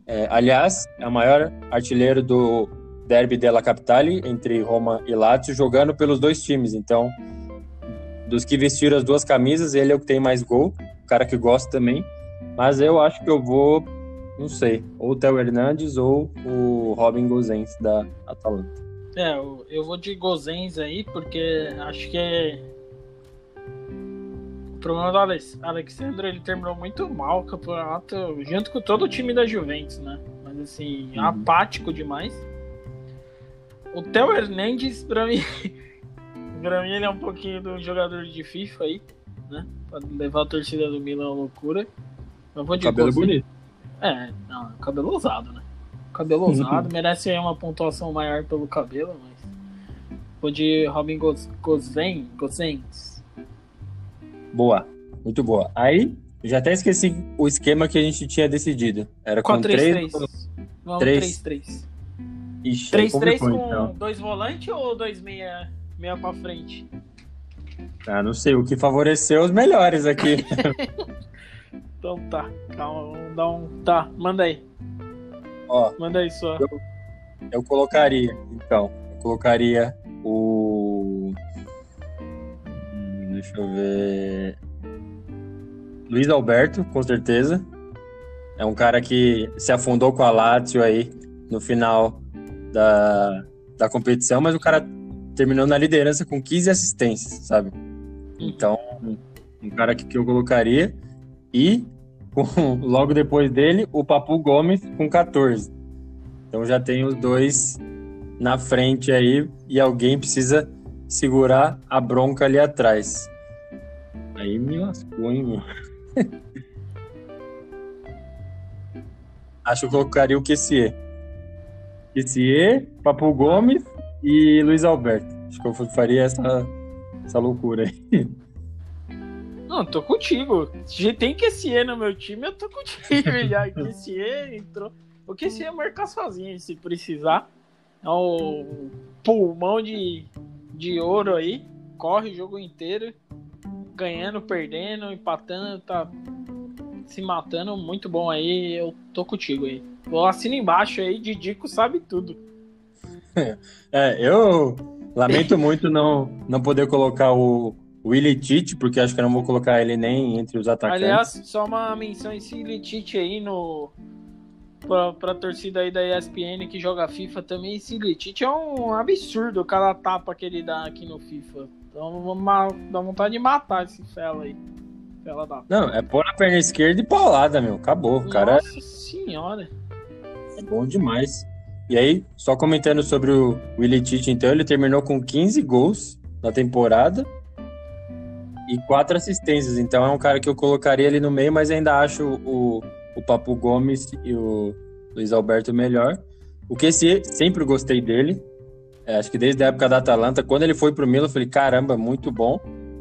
É, aliás, é o maior artilheiro do Derby della Capitale, entre Roma e Lazio, jogando pelos dois times. Então, dos que vestiram as duas camisas, ele é o que tem mais gol, o cara que gosta também. Mas eu acho que eu vou, não sei, ou o Theo Hernandes ou o Robin Gosens da Atalanta. É, eu, eu vou de Gozens aí, porque acho que é... o problema do Alex, Alexandre, ele terminou muito mal o campeonato, junto com todo o time da Juventus, né? Mas assim, Uhum. apático demais. O Theo Hernandes, pra mim, (laughs) pra mim ele é um pouquinho do jogador de FIFA aí, né? Pra levar a torcida do Milan à loucura. Eu vou de Cabelo Gozens. bonito. É, não, cabelo ousado, né? Cabelo ousado, merece aí uma pontuação maior pelo cabelo, mas. Vou de Robin Goz- Gozen, Gozens. Boa, muito boa. Aí, já até esqueci o esquema que a gente tinha decidido. Era com 4-3-3. três. Vamos Três. 3-3. Ixi, aí 3-3 complicou, com então. dois volantes ou dois meia, meia pra frente? Ah, não sei, o que favoreceu os melhores aqui. (laughs) Então tá, calma, vamos dar um. Tá, manda aí. Ó, Manda aí sua. eu colocaria, então, eu colocaria o. Hum, Deixa eu ver. Luiz Alberto, com certeza. É um cara que se afundou com a Lazio aí no final da, da competição, mas o cara terminou na liderança com 15 assistências, sabe? Então, um cara que, que eu colocaria. E com- (laughs) logo depois dele, o Papu Gomes com 14. Então já tem os dois na frente aí e alguém precisa segurar a bronca ali atrás. Aí me lascou, hein, meu? (laughs) Acho que eu colocaria o Kessier. Kessier, Papu Gomes e Luiz Alberto. Acho que eu faria essa, essa loucura aí. (laughs) Não, tô contigo. Se tem QSE no meu time, eu tô contigo já. QSE entrou. O QSE é marcar sozinho se precisar. É o pulmão de, de ouro aí. Corre o jogo inteiro. Ganhando, perdendo, empatando. Tá se matando, muito bom aí, eu tô contigo aí. Vou assino embaixo aí, Didico sabe tudo. (laughs) É, eu lamento muito não, não poder colocar o Willy Tite, porque acho que eu não vou colocar ele nem entre os atacantes. Aliás, só uma menção esse Willy Tite aí no pra, pra torcida aí da ESPN que joga FIFA também, esse Tite é um absurdo cada tapa que ele dá aqui no FIFA. Então dá vontade de matar esse fela aí. Fela da... Não, é pôr na perna esquerda e paulada, meu. Acabou. O cara. Nossa senhora. É bom demais. E aí, só comentando sobre o Willy Tite, então, ele terminou com 15 gols na temporada e quatro assistências. Então é um cara que eu colocaria ali no meio, mas ainda acho o, o Papo Gomes e o Luiz Alberto melhor. O que sempre gostei dele. É, acho que desde a época da Atalanta, quando ele foi pro Milan, eu falei, caramba, muito bom.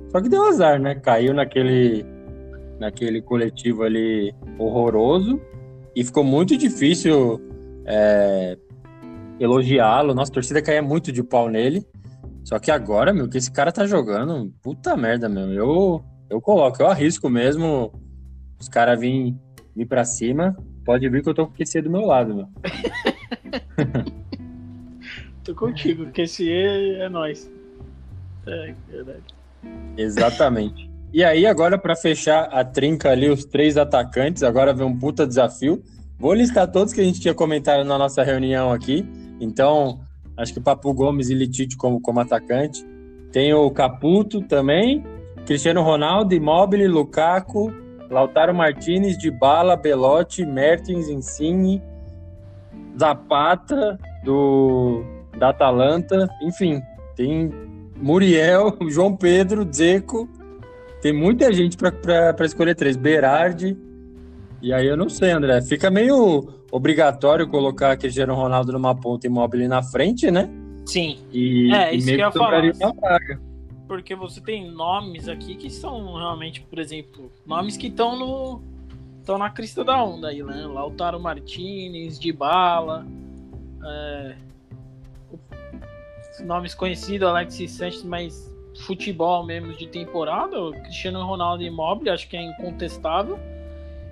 Só que deu azar, né? Caiu naquele, naquele coletivo ali horroroso e ficou muito difícil é, elogiá-lo. Nossa, a torcida caía muito de pau nele. Só que agora, meu, que esse cara tá jogando, puta merda, meu. Eu, eu coloco, eu arrisco mesmo os caras virem vir pra cima. Pode vir que eu tô com o QC do meu lado, meu. (laughs) tô contigo, QC é nós. É, verdade. Exatamente. E aí, agora, para fechar a trinca ali, os três atacantes, agora vem um puta desafio. Vou listar todos que a gente tinha comentado na nossa reunião aqui. Então, acho que Papu Gomes e Litite como, como atacante. Tem o Caputo também, Cristiano Ronaldo, Immobile, Lukaku, Lautaro Martinez, de Bala, Belotti, Mertens, Insigne, Zapata, do, da Atalanta, enfim, tem Muriel, (laughs) João Pedro, Zeco, tem muita gente para escolher três. Berardi, e aí eu não sei, André, fica meio obrigatório colocar Cristiano Ronaldo numa ponta imóvel na frente, né? Sim. E, é, e isso que eu ia falar. Uma vaga porque você tem nomes aqui que são realmente, por exemplo, nomes que estão no estão na crista da onda aí, né? Lautaro Martinez, Dybala, é, nomes conhecidos, Alexis Sanches, mas futebol mesmo de temporada, Cristiano Ronaldo Immobile, acho que é incontestável.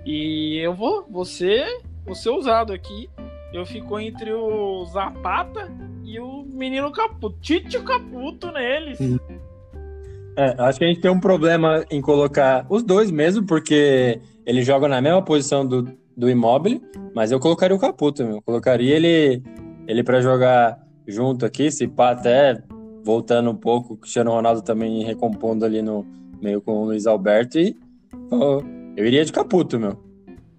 E eu vou, você, você usado aqui. Eu fico entre o Zapata e o menino Caputo, Tite Caputo neles. É, acho que a gente tem um problema em colocar os dois mesmo, porque ele joga na mesma posição do, do Immobile, mas eu colocaria o Caputo, meu. colocaria ele, ele para jogar junto aqui, se pá até voltando um pouco, Cristiano Ronaldo também recompondo ali no meio com o Luiz Alberto e eu iria de Caputo, meu.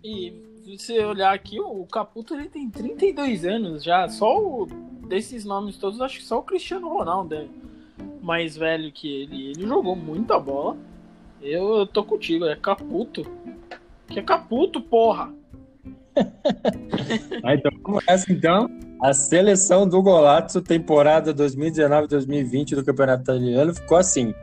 E se você olhar aqui, o Caputo ele tem 32 anos já, só o, desses nomes todos, acho que só o Cristiano Ronaldo é mais velho que ele. Ele jogou muita bola. Eu, eu tô contigo, é Caputo. Que é Caputo, porra! (laughs) ah, então começa então a seleção do Golazzo temporada 2019-2020 do Campeonato Italiano ficou assim: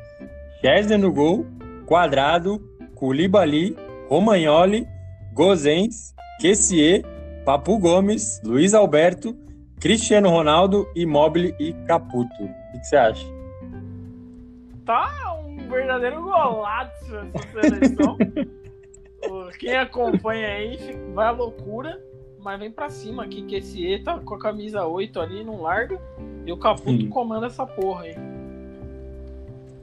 Chesney no gol, Quadrado, Koulibaly, Romagnoli, Gozens, Kessier, Papu Gomes, Luiz Alberto, Cristiano Ronaldo, Immobile e Caputo. O que você acha? tá um verdadeiro golaço essa seleção. (laughs) Quem acompanha aí vai à loucura, mas vem pra cima aqui, que esse E tá com a camisa 8 ali, não larga, e o Caputo comanda essa porra aí.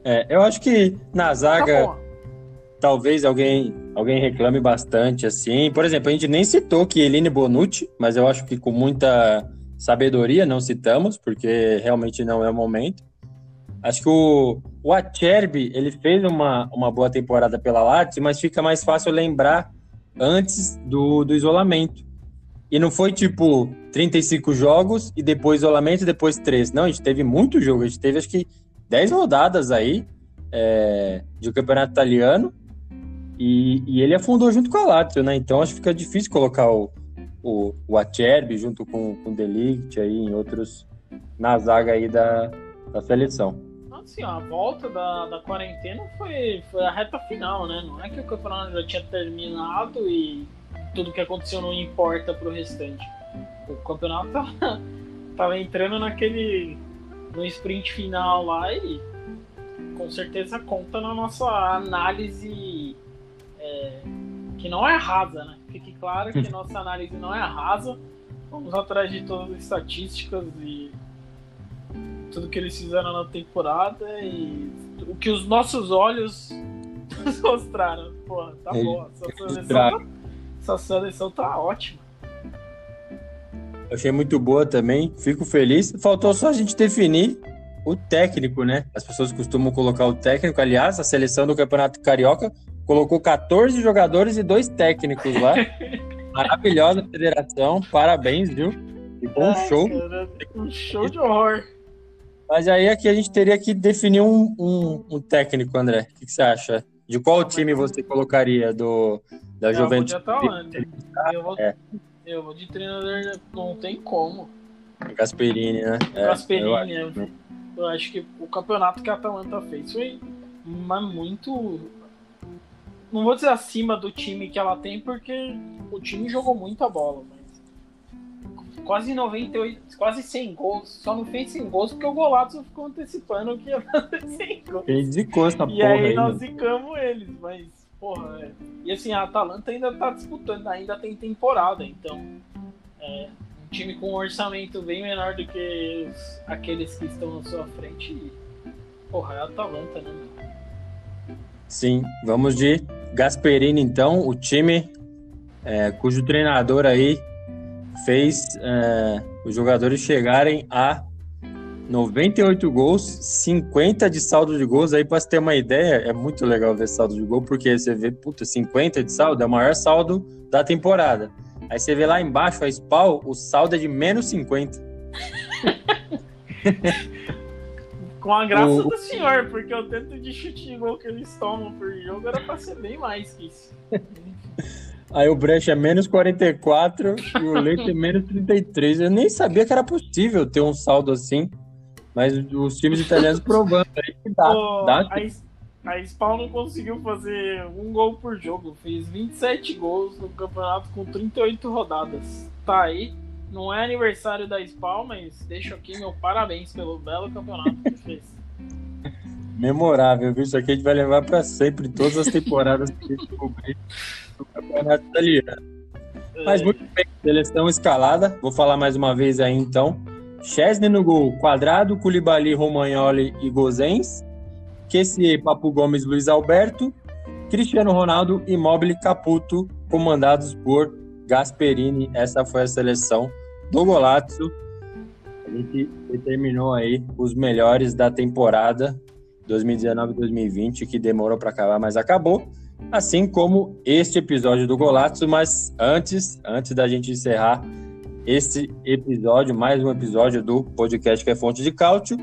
É, eu acho que na zaga tá talvez alguém alguém reclame bastante assim. Por exemplo, a gente nem citou que Eline Bonucci, mas eu acho que com muita sabedoria não citamos, porque realmente não é o momento. Acho que o, o Acerbi, ele fez uma, uma boa temporada pela Lazio, mas fica mais fácil lembrar antes do, do isolamento. E não foi tipo 35 jogos e depois isolamento e depois 3. Não, a gente teve muito jogo. A gente teve acho que 10 rodadas aí é, de campeonato italiano e, e, ele afundou junto com a Lazio, né? Então acho que fica difícil colocar o, o, o Acerbi junto com, com o Delict aí em outros na zaga aí da, da seleção assim, a volta da, da quarentena foi, foi a reta final, né? Não é que o campeonato já tinha terminado e tudo que aconteceu não importa pro restante. O campeonato tava, (laughs) tava entrando naquele. no sprint final lá e com certeza conta na nossa análise é, que não é rasa, né? Fique claro que (laughs) nossa análise não é rasa. Vamos atrás de todas as estatísticas e tudo que eles fizeram na temporada e o que os nossos olhos nos (laughs) mostraram. Porra, tá boa. Essa seleção tá, essa seleção tá ótima. Achei muito boa também, fico feliz. Faltou só a gente definir o técnico, né? As pessoas costumam colocar o técnico. Aliás, a seleção do Campeonato Carioca colocou 14 jogadores e dois técnicos lá. (laughs) Maravilhosa federação, parabéns, viu? Ficou um show. Cara, um show de horror. Mas aí aqui a gente teria que definir um, um, um técnico, André. O que, que, você acha? De qual time você colocaria do, da eu Juventus? Eu vou, é. eu vou de treinador, não tem como. Gasperini, né? É, Gasperini, eu acho. É. eu acho que o campeonato que a Atalanta fez foi mas muito. Não vou dizer acima do time que ela tem, porque o time jogou muita bola, quase 98, quase 100 gols. Só não fez 100 gols porque o Golato ficou antecipando que ia (laughs) fazer 100 gols. Ele zicou essa e porra. E aí nós zicamos eles, mas, porra, é. E assim, a Atalanta ainda tá disputando, ainda tem temporada, então. É, um time com um orçamento bem menor do que os, aqueles que estão na sua frente. Porra, é a Atalanta, né, Sim, vamos de Gasperini então, o time é, cujo treinador aí fez é, os jogadores chegarem a 98 gols, 50 de saldo de gols. Aí, para você ter uma ideia, é muito legal ver saldo de gol, porque você vê, puta, 50 de saldo é o maior saldo da temporada. Aí você vê lá embaixo a Spal, o saldo é de menos 50. (laughs) Com a graça o... do senhor, porque o tanto de chute de gol que eles tomam por jogo era pra ser bem mais que isso. (laughs) Aí o Brecht é menos 44 e o Leite é menos 33. Eu nem sabia que era possível ter um saldo assim. Mas os times italianos (laughs) provando aí que dá. Oh, dá a, a Spawn não conseguiu fazer um gol por jogo. Fez 27 gols no campeonato com 38 rodadas. Tá aí. Não é aniversário da Spawn, mas deixo aqui meu parabéns pelo belo campeonato que fez. Memorável, viu? Isso aqui a gente vai levar para sempre, todas as temporadas que a gente cobrir do campeonato italiano. Mas muito bem, seleção escalada. Vou falar mais uma vez aí então. Chesney no gol, Quadrado, Culibali, Romagnoli e Gozens. Kessie, Papu Gomes, Luiz Alberto. Cristiano Ronaldo, Immobile, Caputo, comandados por Gasperini. Essa foi a seleção do Golazzo. A gente determinou aí os melhores da temporada 2019-2020, que demorou para acabar, mas acabou assim como este episódio do Golazzo, mas antes, antes da gente encerrar esse episódio, mais um episódio do podcast que é Fonte de Cálcio,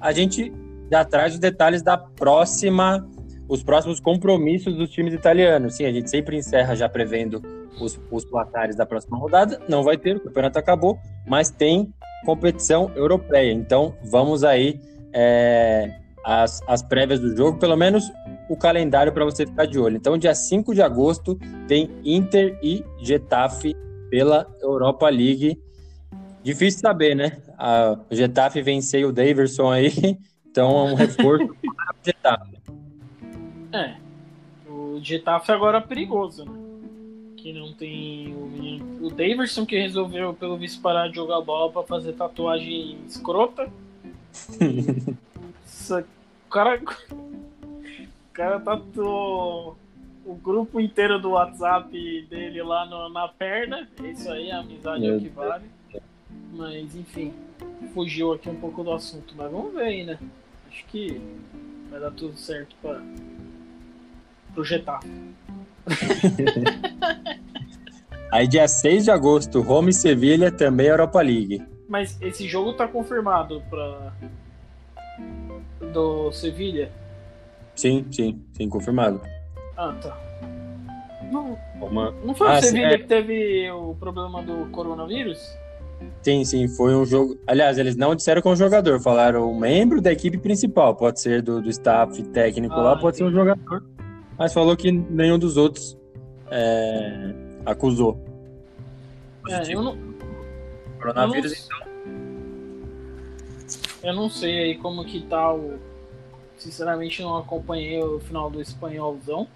a gente já traz os detalhes da próxima, os próximos compromissos dos times italianos. Sim, a gente sempre encerra já prevendo os, os placares da próxima rodada. Não vai ter, o campeonato acabou, mas tem competição europeia. Então, vamos aí é, as, as prévias do jogo, pelo menos o calendário para você ficar de olho. Então, dia 5 de agosto tem Inter e Getafe pela Europa League. Difícil saber, né? A, o Getafe venceu o Daverson aí, (laughs) então é um reforço para o Getafe. É, o Getafe agora é perigoso, né? Que não tem o, o Daverson que resolveu, pelo visto, parar de jogar bola para fazer tatuagem escrota. (laughs) o cara cara tatuou tá o grupo inteiro do WhatsApp dele lá no, na perna. Isso aí, a amizade é o que vale. Mas, enfim, fugiu aqui um pouco do assunto. Mas vamos ver aí, né? Acho que vai dar tudo certo para projetar. (laughs) aí, dia 6 de agosto, Roma e Sevilha também Europa League. Mas esse jogo tá confirmado para do Sevilha? Sim, sim, sim, confirmado. Ah, tá. Não, Uma... não foi ah, o Sevilha é... que teve o problema do coronavírus? Sim, sim, foi um jogo. Aliás, eles não disseram com o jogador, falaram um membro da equipe principal. Pode ser do, do staff técnico ah, lá, pode entendi. ser um jogador. Mas falou que nenhum dos outros é, acusou. É, eu não. Coronavírus, eu não... então. Eu não sei aí como que tá o, Sinceramente não acompanhei o final do espanholzão.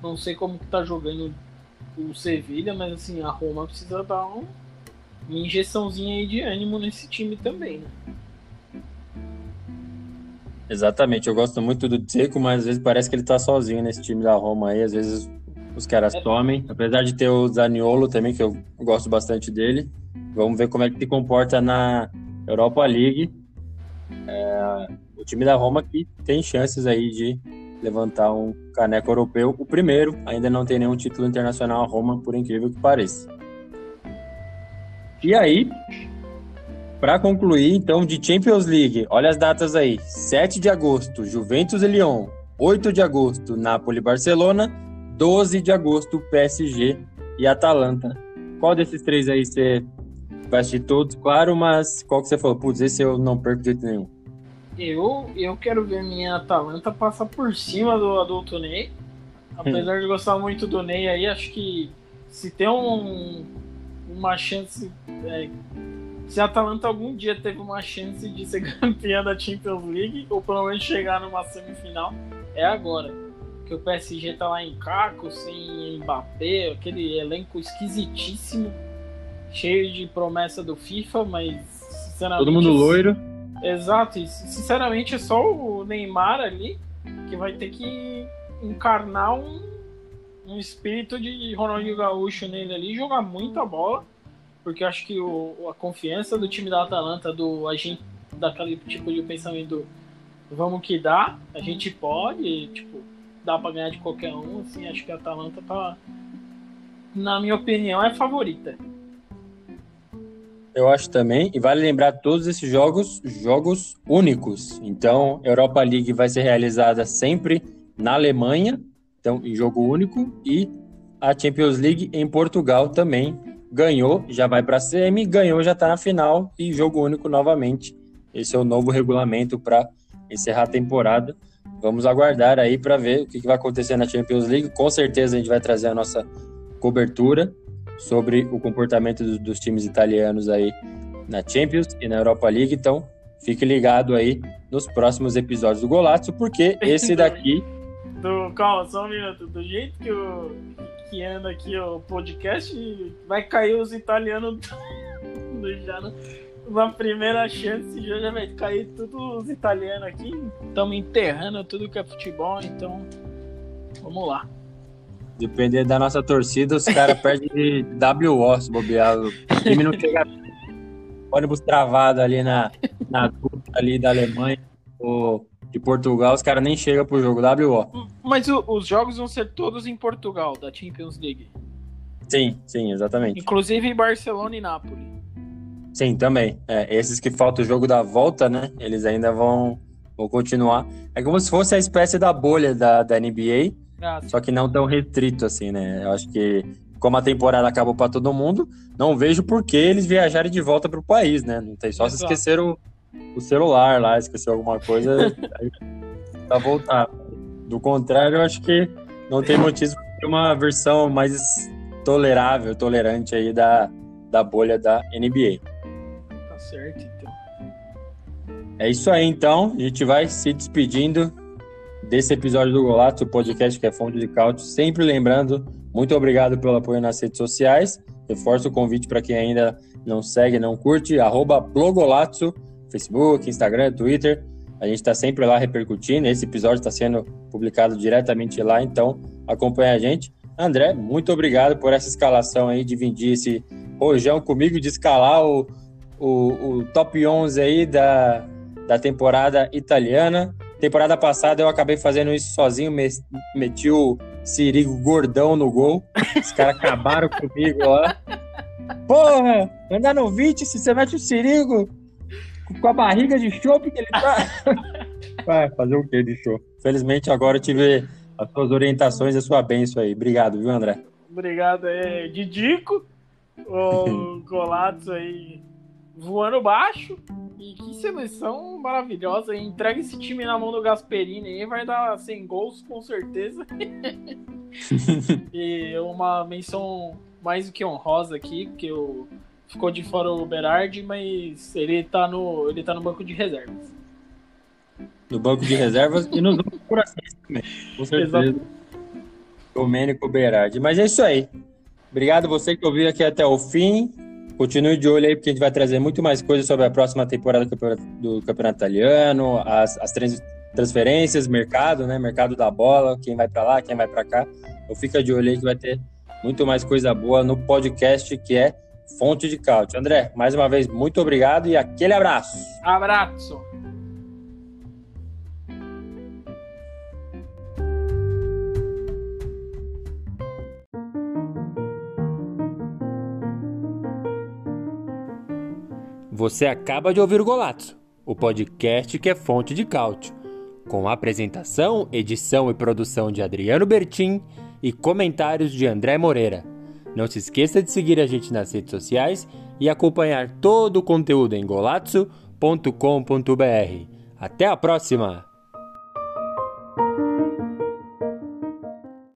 Não sei como que tá jogando o Sevilha, mas assim, a Roma precisa dar um, uma injeçãozinha aí de ânimo nesse time também, né? Exatamente, eu gosto muito do Dzeko, mas às vezes parece que ele tá sozinho nesse time da Roma aí, às vezes os caras tomem, apesar de ter o Zaniolo também, que eu gosto bastante dele. Vamos ver como é que se comporta na Europa League. É, o time da Roma que tem chances aí de levantar um caneco europeu. O primeiro, ainda não tem nenhum título internacional a Roma, por incrível que pareça. E aí, para concluir, então, de Champions League, olha as datas aí: 7 de agosto, Juventus e Lyon. 8 de agosto, Napoli e Barcelona. 12 de agosto, PSG e Atalanta. Qual desses três aí você vai assistir todos, claro, mas qual que você falou? Putz, esse eu não perco de jeito nenhum. Eu, eu quero ver minha Atalanta passar por cima do adulto Ney. Apesar de gostar muito do Ney aí, acho que se tem um, uma chance. É, se a Atalanta algum dia teve uma chance de ser (laughs) campeã da Champions League, ou pelo menos chegar numa semifinal, é agora. Que o PSG tá lá em Caco, sem Mbappé, aquele elenco esquisitíssimo, cheio de promessa do FIFA, mas sinceramente. Todo mundo loiro. Exato, e sinceramente é só o Neymar ali que vai ter que encarnar um, um espírito de Ronaldinho Gaúcho nele ali, jogar muita bola, porque acho que o, a confiança do time da Atalanta, do agente, daquele tipo de pensamento vamos que dá, a gente pode, tipo, dá para ganhar de qualquer um, assim, acho que a Atalanta tá, na minha opinião, é favorita. Eu acho também, e vale lembrar todos esses jogos, jogos únicos. Então, Europa League vai ser realizada sempre na Alemanha, então em jogo único, e a Champions League em Portugal também ganhou, já vai para a semi, ganhou, já está na final e jogo único novamente. Esse é o novo regulamento para encerrar a temporada. Vamos aguardar aí para ver o que, que vai acontecer na Champions League. Com certeza a gente vai trazer a nossa cobertura sobre o comportamento dos, dos times italianos aí na Champions e na Europa League. Então, fique ligado aí nos próximos episódios do Golazzo, porque esse daqui. Do, calma, só um minuto. Do jeito que, o, anda aqui o podcast, vai cair os italianos (laughs) já na primeira chance, já, já vai cair tudo os italianos aqui. Estamos enterrando tudo que é futebol, então vamos lá. Depender da nossa torcida, os caras (laughs) perdem de WO se bobear. O time não chega. ônibus travado ali na, na ali da Alemanha ou de Portugal, os caras nem chegam pro jogo WO. Mas o, os jogos vão ser todos em Portugal, da Champions League. Sim, sim, exatamente. Inclusive Barcelona e Nápoles. Sim, também. É, esses que falta o jogo da volta, né? Eles ainda vão, vão continuar. É como se fosse a espécie da bolha da, da NBA ah, só que não tão restrito assim, né? Eu acho que como a temporada acabou para todo mundo, não vejo por que eles viajarem de volta para o país, né? Não tem só Exato. se esquecer o, o celular lá, esquecer alguma coisa (laughs) para voltar. Do contrário, eu acho que não tem motivo para uma versão mais tolerável, tolerante aí da, da bolha da NBA. Tá certo, então. É isso aí, então. A gente vai se despedindo desse episódio do Golato, o podcast que é fonte de cálcio. Sempre lembrando, muito obrigado pelo apoio nas redes sociais. Reforço o convite para quem ainda não segue, não curte, arroba Blogolazzo, Facebook, Instagram, Twitter. A gente está sempre lá repercutindo. Esse episódio está sendo publicado diretamente lá, então acompanha a gente. André, muito obrigado por essa escalação aí, dividir esse rojão comigo, de escalar o, o, o top 11 aí da, da temporada italiana. Temporada passada eu acabei fazendo isso sozinho, meti o Sirigo gordão no gol. Os caras acabaram (laughs) comigo lá. Porra, andar no 20 se você mete o Sirigo com a barriga de chope que ele tá. (laughs) Vai fazer o que de show? Felizmente agora eu tive as suas orientações e a sua bênção aí. Obrigado, viu, André? Obrigado aí, Didico, o (laughs) Golatos aí voando baixo. E que seleção maravilhosa. Entrega esse time na mão do Gasperini aí, vai dar 100 gols com certeza. (laughs) e uma menção mais do que honrosa aqui, porque o, ficou de fora o Berardi, mas ele tá no, ele tá no banco de reservas. No banco de reservas e nos corações também. Com certeza. Domênico Berardi. Mas é isso aí. Obrigado você que ouviu aqui até o fim. Continue de olho aí, porque a gente vai trazer muito mais coisas sobre a próxima temporada do Campeonato Italiano, as, as transferências, mercado, né? Mercado da bola, quem vai para lá, quem vai para cá. Então fica de olho aí que vai ter muito mais coisa boa no podcast que é Fonte de Cálcio. André, mais uma vez, muito obrigado e aquele abraço. Abraço. Você acaba de ouvir o Golato, o podcast que é fonte de cálcio, com apresentação, edição e produção de Adriano Bertin e comentários de André Moreira. Não se esqueça de seguir a gente nas redes sociais e acompanhar todo o conteúdo em golazzo.com.br. Até a próxima!